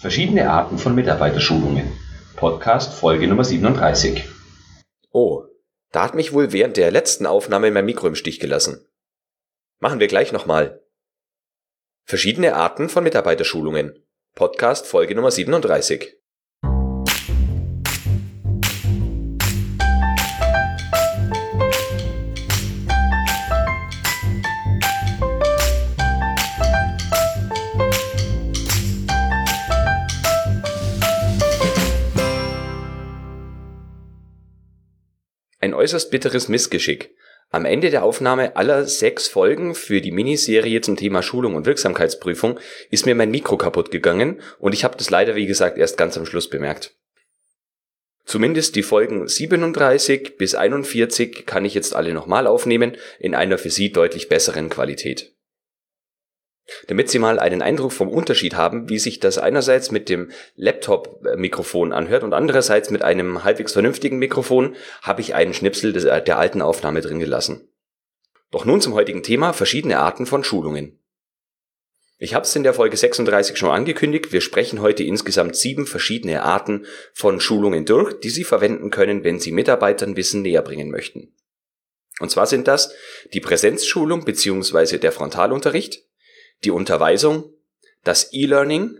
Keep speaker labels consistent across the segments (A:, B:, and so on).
A: Verschiedene Arten von Mitarbeiterschulungen. Podcast Folge Nummer 37.
B: Oh, da hat mich wohl während der letzten Aufnahme mein Mikro im Stich gelassen. Machen wir gleich nochmal. Verschiedene Arten von Mitarbeiterschulungen. Podcast Folge Nummer 37. äußerst bitteres Missgeschick. Am Ende der Aufnahme aller sechs Folgen für die Miniserie zum Thema Schulung und Wirksamkeitsprüfung ist mir mein Mikro kaputt gegangen und ich habe das leider, wie gesagt, erst ganz am Schluss bemerkt. Zumindest die Folgen 37 bis 41 kann ich jetzt alle nochmal aufnehmen, in einer für Sie deutlich besseren Qualität. Damit Sie mal einen Eindruck vom Unterschied haben, wie sich das einerseits mit dem Laptop-Mikrofon anhört und andererseits mit einem halbwegs vernünftigen Mikrofon, habe ich einen Schnipsel der alten Aufnahme drin gelassen. Doch nun zum heutigen Thema verschiedene Arten von Schulungen. Ich habe es in der Folge 36 schon angekündigt, wir sprechen heute insgesamt sieben verschiedene Arten von Schulungen durch, die Sie verwenden können, wenn Sie Mitarbeitern Wissen näher bringen möchten. Und zwar sind das die Präsenzschulung bzw. der Frontalunterricht, die Unterweisung, das E-Learning,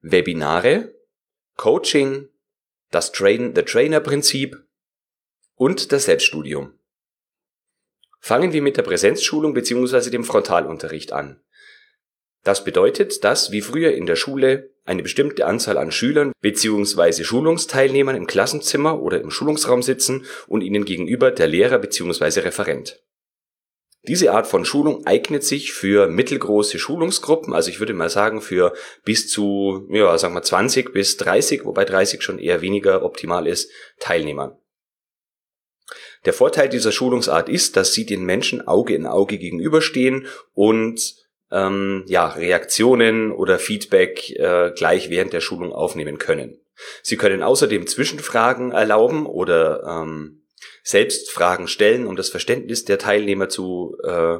B: Webinare, Coaching, das Train the Trainer Prinzip und das Selbststudium. Fangen wir mit der Präsenzschulung bzw. dem Frontalunterricht an. Das bedeutet, dass wie früher in der Schule eine bestimmte Anzahl an Schülern bzw. Schulungsteilnehmern im Klassenzimmer oder im Schulungsraum sitzen und ihnen gegenüber der Lehrer bzw. Referent. Diese Art von Schulung eignet sich für mittelgroße Schulungsgruppen, also ich würde mal sagen für bis zu, ja, sagen wir 20 bis 30, wobei 30 schon eher weniger optimal ist, Teilnehmern. Der Vorteil dieser Schulungsart ist, dass sie den Menschen Auge in Auge gegenüberstehen und ähm, ja, Reaktionen oder Feedback äh, gleich während der Schulung aufnehmen können. Sie können außerdem Zwischenfragen erlauben oder ähm, selbst Fragen stellen, um das Verständnis der Teilnehmer zu, äh,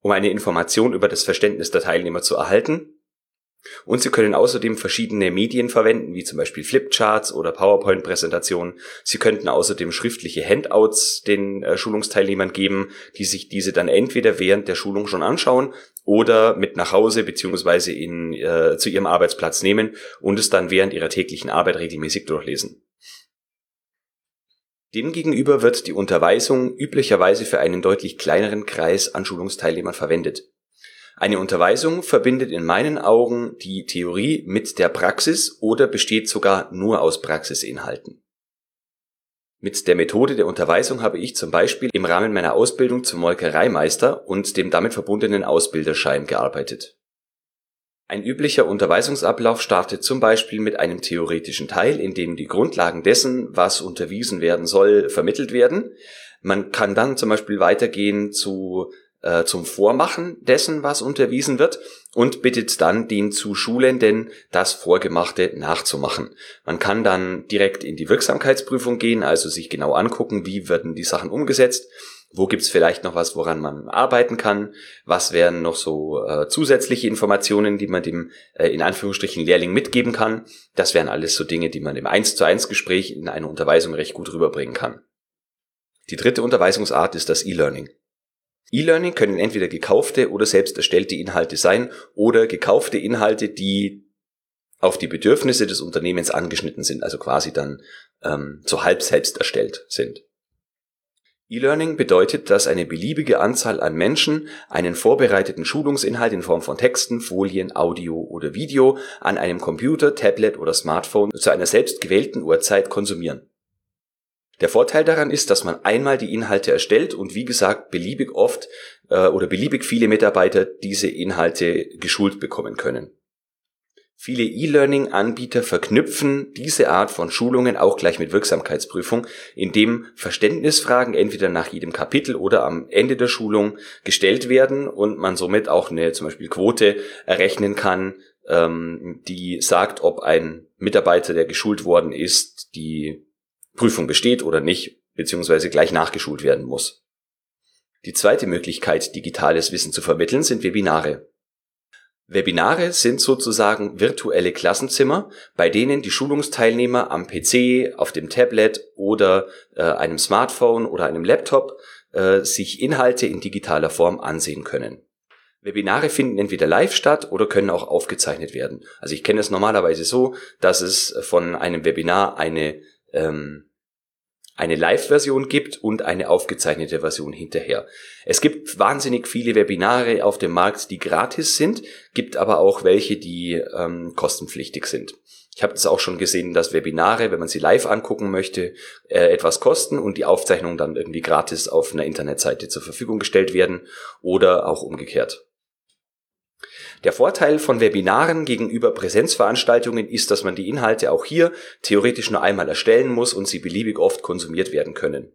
B: um eine Information über das Verständnis der Teilnehmer zu erhalten. Und Sie können außerdem verschiedene Medien verwenden, wie zum Beispiel Flipcharts oder PowerPoint-Präsentationen. Sie könnten außerdem schriftliche Handouts den äh, Schulungsteilnehmern geben, die sich diese dann entweder während der Schulung schon anschauen oder mit nach Hause beziehungsweise in, äh, zu ihrem Arbeitsplatz nehmen und es dann während ihrer täglichen Arbeit regelmäßig durchlesen. Demgegenüber wird die Unterweisung üblicherweise für einen deutlich kleineren Kreis an Schulungsteilnehmern verwendet. Eine Unterweisung verbindet in meinen Augen die Theorie mit der Praxis oder besteht sogar nur aus Praxisinhalten. Mit der Methode der Unterweisung habe ich zum Beispiel im Rahmen meiner Ausbildung zum Molkereimeister und dem damit verbundenen Ausbilderschein gearbeitet ein üblicher Unterweisungsablauf startet zum Beispiel mit einem theoretischen Teil, in dem die Grundlagen dessen, was unterwiesen werden soll, vermittelt werden. Man kann dann zum Beispiel weitergehen zu äh, zum Vormachen dessen, was unterwiesen wird und bittet dann den zu Schulenden, das Vorgemachte nachzumachen. Man kann dann direkt in die Wirksamkeitsprüfung gehen, also sich genau angucken, wie werden die Sachen umgesetzt wo gibt's vielleicht noch was, woran man arbeiten kann? Was wären noch so äh, zusätzliche Informationen, die man dem äh, in Anführungsstrichen Lehrling mitgeben kann? Das wären alles so Dinge, die man im 1 zu 1 Gespräch in einer Unterweisung recht gut rüberbringen kann. Die dritte Unterweisungsart ist das E-Learning. E-Learning können entweder gekaufte oder selbst erstellte Inhalte sein oder gekaufte Inhalte, die auf die Bedürfnisse des Unternehmens angeschnitten sind, also quasi dann ähm, so halb selbst erstellt sind. E-Learning bedeutet, dass eine beliebige Anzahl an Menschen einen vorbereiteten Schulungsinhalt in Form von Texten, Folien, Audio oder Video an einem Computer, Tablet oder Smartphone zu einer selbst gewählten Uhrzeit konsumieren. Der Vorteil daran ist, dass man einmal die Inhalte erstellt und wie gesagt beliebig oft äh, oder beliebig viele Mitarbeiter diese Inhalte geschult bekommen können. Viele E-Learning-Anbieter verknüpfen diese Art von Schulungen auch gleich mit Wirksamkeitsprüfung, indem Verständnisfragen entweder nach jedem Kapitel oder am Ende der Schulung gestellt werden und man somit auch eine zum Beispiel Quote errechnen kann, ähm, die sagt, ob ein Mitarbeiter, der geschult worden ist, die Prüfung besteht oder nicht, beziehungsweise gleich nachgeschult werden muss. Die zweite Möglichkeit, digitales Wissen zu vermitteln, sind Webinare. Webinare sind sozusagen virtuelle Klassenzimmer, bei denen die Schulungsteilnehmer am PC, auf dem Tablet oder äh, einem Smartphone oder einem Laptop äh, sich Inhalte in digitaler Form ansehen können. Webinare finden entweder live statt oder können auch aufgezeichnet werden. Also ich kenne es normalerweise so, dass es von einem Webinar eine ähm, eine Live-Version gibt und eine aufgezeichnete Version hinterher. Es gibt wahnsinnig viele Webinare auf dem Markt, die gratis sind, gibt aber auch welche, die ähm, kostenpflichtig sind. Ich habe das auch schon gesehen, dass Webinare, wenn man sie live angucken möchte, äh, etwas kosten und die Aufzeichnung dann irgendwie gratis auf einer Internetseite zur Verfügung gestellt werden oder auch umgekehrt. Der Vorteil von Webinaren gegenüber Präsenzveranstaltungen ist, dass man die Inhalte auch hier theoretisch nur einmal erstellen muss und sie beliebig oft konsumiert werden können.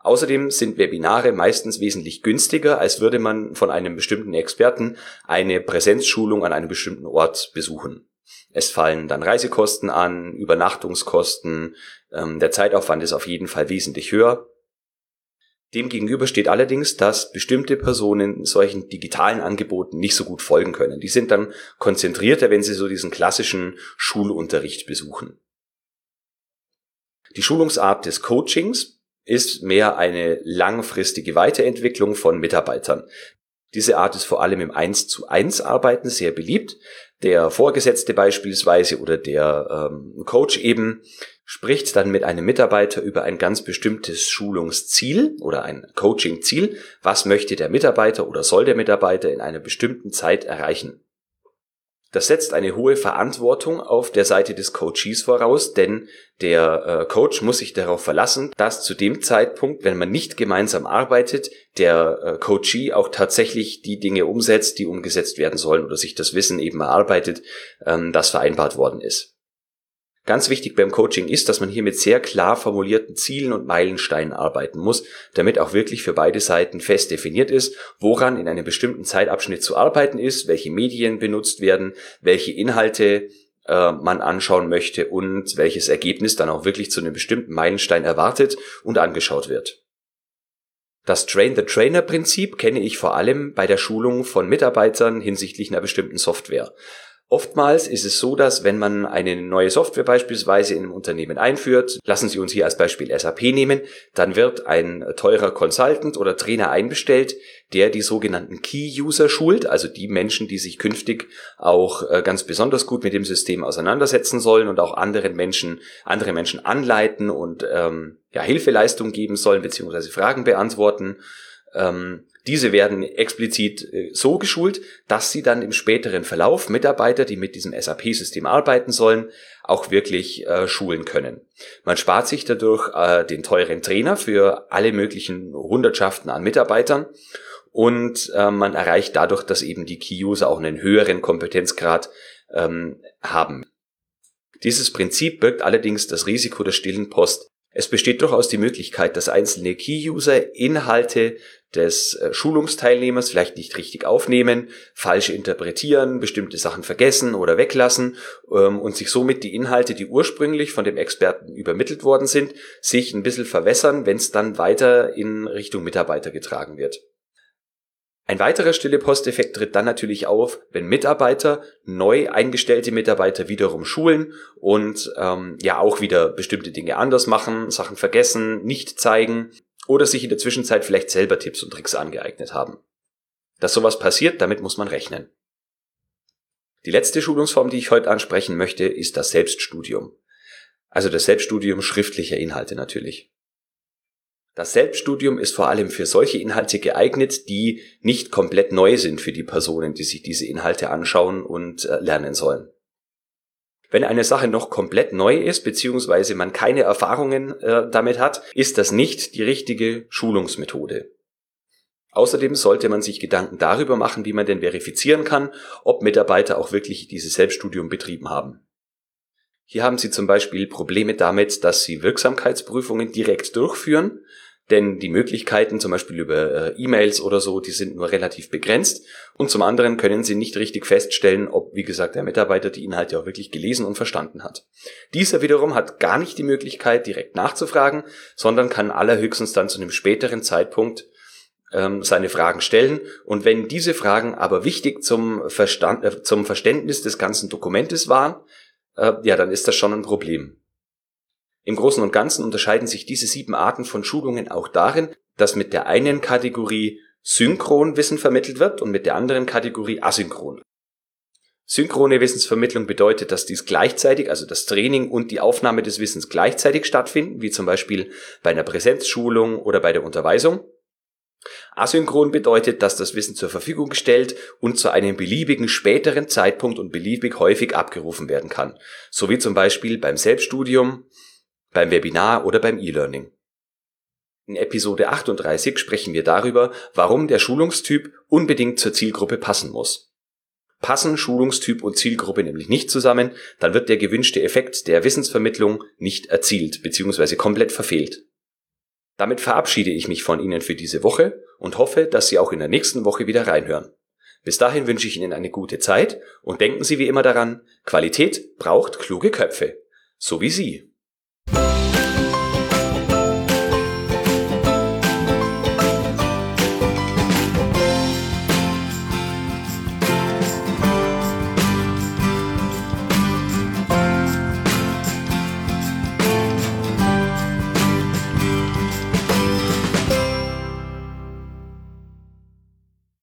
B: Außerdem sind Webinare meistens wesentlich günstiger, als würde man von einem bestimmten Experten eine Präsenzschulung an einem bestimmten Ort besuchen. Es fallen dann Reisekosten an, Übernachtungskosten, ähm, der Zeitaufwand ist auf jeden Fall wesentlich höher Demgegenüber steht allerdings, dass bestimmte Personen solchen digitalen Angeboten nicht so gut folgen können. Die sind dann konzentrierter, wenn sie so diesen klassischen Schulunterricht besuchen. Die Schulungsart des Coachings ist mehr eine langfristige Weiterentwicklung von Mitarbeitern. Diese Art ist vor allem im 1 zu 1 Arbeiten sehr beliebt. Der Vorgesetzte beispielsweise oder der ähm, Coach eben spricht dann mit einem Mitarbeiter über ein ganz bestimmtes Schulungsziel oder ein Coachingziel. Was möchte der Mitarbeiter oder soll der Mitarbeiter in einer bestimmten Zeit erreichen? Das setzt eine hohe Verantwortung auf der Seite des Coaches voraus, denn der äh, Coach muss sich darauf verlassen, dass zu dem Zeitpunkt, wenn man nicht gemeinsam arbeitet, der äh, Coachee auch tatsächlich die Dinge umsetzt, die umgesetzt werden sollen oder sich das Wissen eben erarbeitet, ähm, das vereinbart worden ist. Ganz wichtig beim Coaching ist, dass man hier mit sehr klar formulierten Zielen und Meilensteinen arbeiten muss, damit auch wirklich für beide Seiten fest definiert ist, woran in einem bestimmten Zeitabschnitt zu arbeiten ist, welche Medien benutzt werden, welche Inhalte äh, man anschauen möchte und welches Ergebnis dann auch wirklich zu einem bestimmten Meilenstein erwartet und angeschaut wird. Das Train-the-Trainer-Prinzip kenne ich vor allem bei der Schulung von Mitarbeitern hinsichtlich einer bestimmten Software. Oftmals ist es so, dass wenn man eine neue Software beispielsweise in einem Unternehmen einführt, lassen Sie uns hier als Beispiel SAP nehmen, dann wird ein teurer Consultant oder Trainer einbestellt, der die sogenannten Key-User schult, also die Menschen, die sich künftig auch äh, ganz besonders gut mit dem System auseinandersetzen sollen und auch anderen Menschen, andere Menschen anleiten und ähm, ja, Hilfeleistung geben sollen, beziehungsweise Fragen beantworten. Ähm, diese werden explizit äh, so geschult, dass sie dann im späteren Verlauf Mitarbeiter, die mit diesem SAP-System arbeiten sollen, auch wirklich äh, schulen können. Man spart sich dadurch äh, den teuren Trainer für alle möglichen Hundertschaften an Mitarbeitern und äh, man erreicht dadurch, dass eben die Key-User auch einen höheren Kompetenzgrad ähm, haben. Dieses Prinzip birgt allerdings das Risiko der stillen Post. Es besteht durchaus die Möglichkeit, dass einzelne Key-User Inhalte des äh, Schulungsteilnehmers vielleicht nicht richtig aufnehmen, falsch interpretieren, bestimmte Sachen vergessen oder weglassen ähm, und sich somit die Inhalte, die ursprünglich von dem Experten übermittelt worden sind, sich ein bisschen verwässern, wenn es dann weiter in Richtung Mitarbeiter getragen wird. Ein weiterer stille Posteffekt tritt dann natürlich auf, wenn Mitarbeiter neu eingestellte Mitarbeiter wiederum schulen und ähm, ja auch wieder bestimmte Dinge anders machen, Sachen vergessen, nicht zeigen oder sich in der Zwischenzeit vielleicht selber Tipps und Tricks angeeignet haben. Dass sowas passiert, damit muss man rechnen. Die letzte Schulungsform, die ich heute ansprechen möchte, ist das Selbststudium. Also das Selbststudium schriftlicher Inhalte natürlich. Das Selbststudium ist vor allem für solche Inhalte geeignet, die nicht komplett neu sind für die Personen, die sich diese Inhalte anschauen und äh, lernen sollen. Wenn eine Sache noch komplett neu ist, beziehungsweise man keine Erfahrungen äh, damit hat, ist das nicht die richtige Schulungsmethode. Außerdem sollte man sich Gedanken darüber machen, wie man denn verifizieren kann, ob Mitarbeiter auch wirklich dieses Selbststudium betrieben haben. Hier haben Sie zum Beispiel Probleme damit, dass Sie Wirksamkeitsprüfungen direkt durchführen, denn die Möglichkeiten zum Beispiel über äh, E-Mails oder so, die sind nur relativ begrenzt. Und zum anderen können Sie nicht richtig feststellen, ob, wie gesagt, der Mitarbeiter die Inhalte auch wirklich gelesen und verstanden hat. Dieser wiederum hat gar nicht die Möglichkeit, direkt nachzufragen, sondern kann allerhöchstens dann zu einem späteren Zeitpunkt ähm, seine Fragen stellen. Und wenn diese Fragen aber wichtig zum, Verstand, äh, zum Verständnis des ganzen Dokumentes waren, äh, ja, dann ist das schon ein Problem. Im Großen und Ganzen unterscheiden sich diese sieben Arten von Schulungen auch darin, dass mit der einen Kategorie synchron Wissen vermittelt wird und mit der anderen Kategorie asynchron. Synchrone Wissensvermittlung bedeutet, dass dies gleichzeitig, also das Training und die Aufnahme des Wissens gleichzeitig stattfinden, wie zum Beispiel bei einer Präsenzschulung oder bei der Unterweisung. Asynchron bedeutet, dass das Wissen zur Verfügung gestellt und zu einem beliebigen späteren Zeitpunkt und beliebig häufig abgerufen werden kann, so wie zum Beispiel beim Selbststudium, beim Webinar oder beim E-Learning. In Episode 38 sprechen wir darüber, warum der Schulungstyp unbedingt zur Zielgruppe passen muss. Passen Schulungstyp und Zielgruppe nämlich nicht zusammen, dann wird der gewünschte Effekt der Wissensvermittlung nicht erzielt bzw. komplett verfehlt. Damit verabschiede ich mich von Ihnen für diese Woche und hoffe, dass Sie auch in der nächsten Woche wieder reinhören. Bis dahin wünsche ich Ihnen eine gute Zeit und denken Sie wie immer daran, Qualität braucht kluge Köpfe. So wie Sie.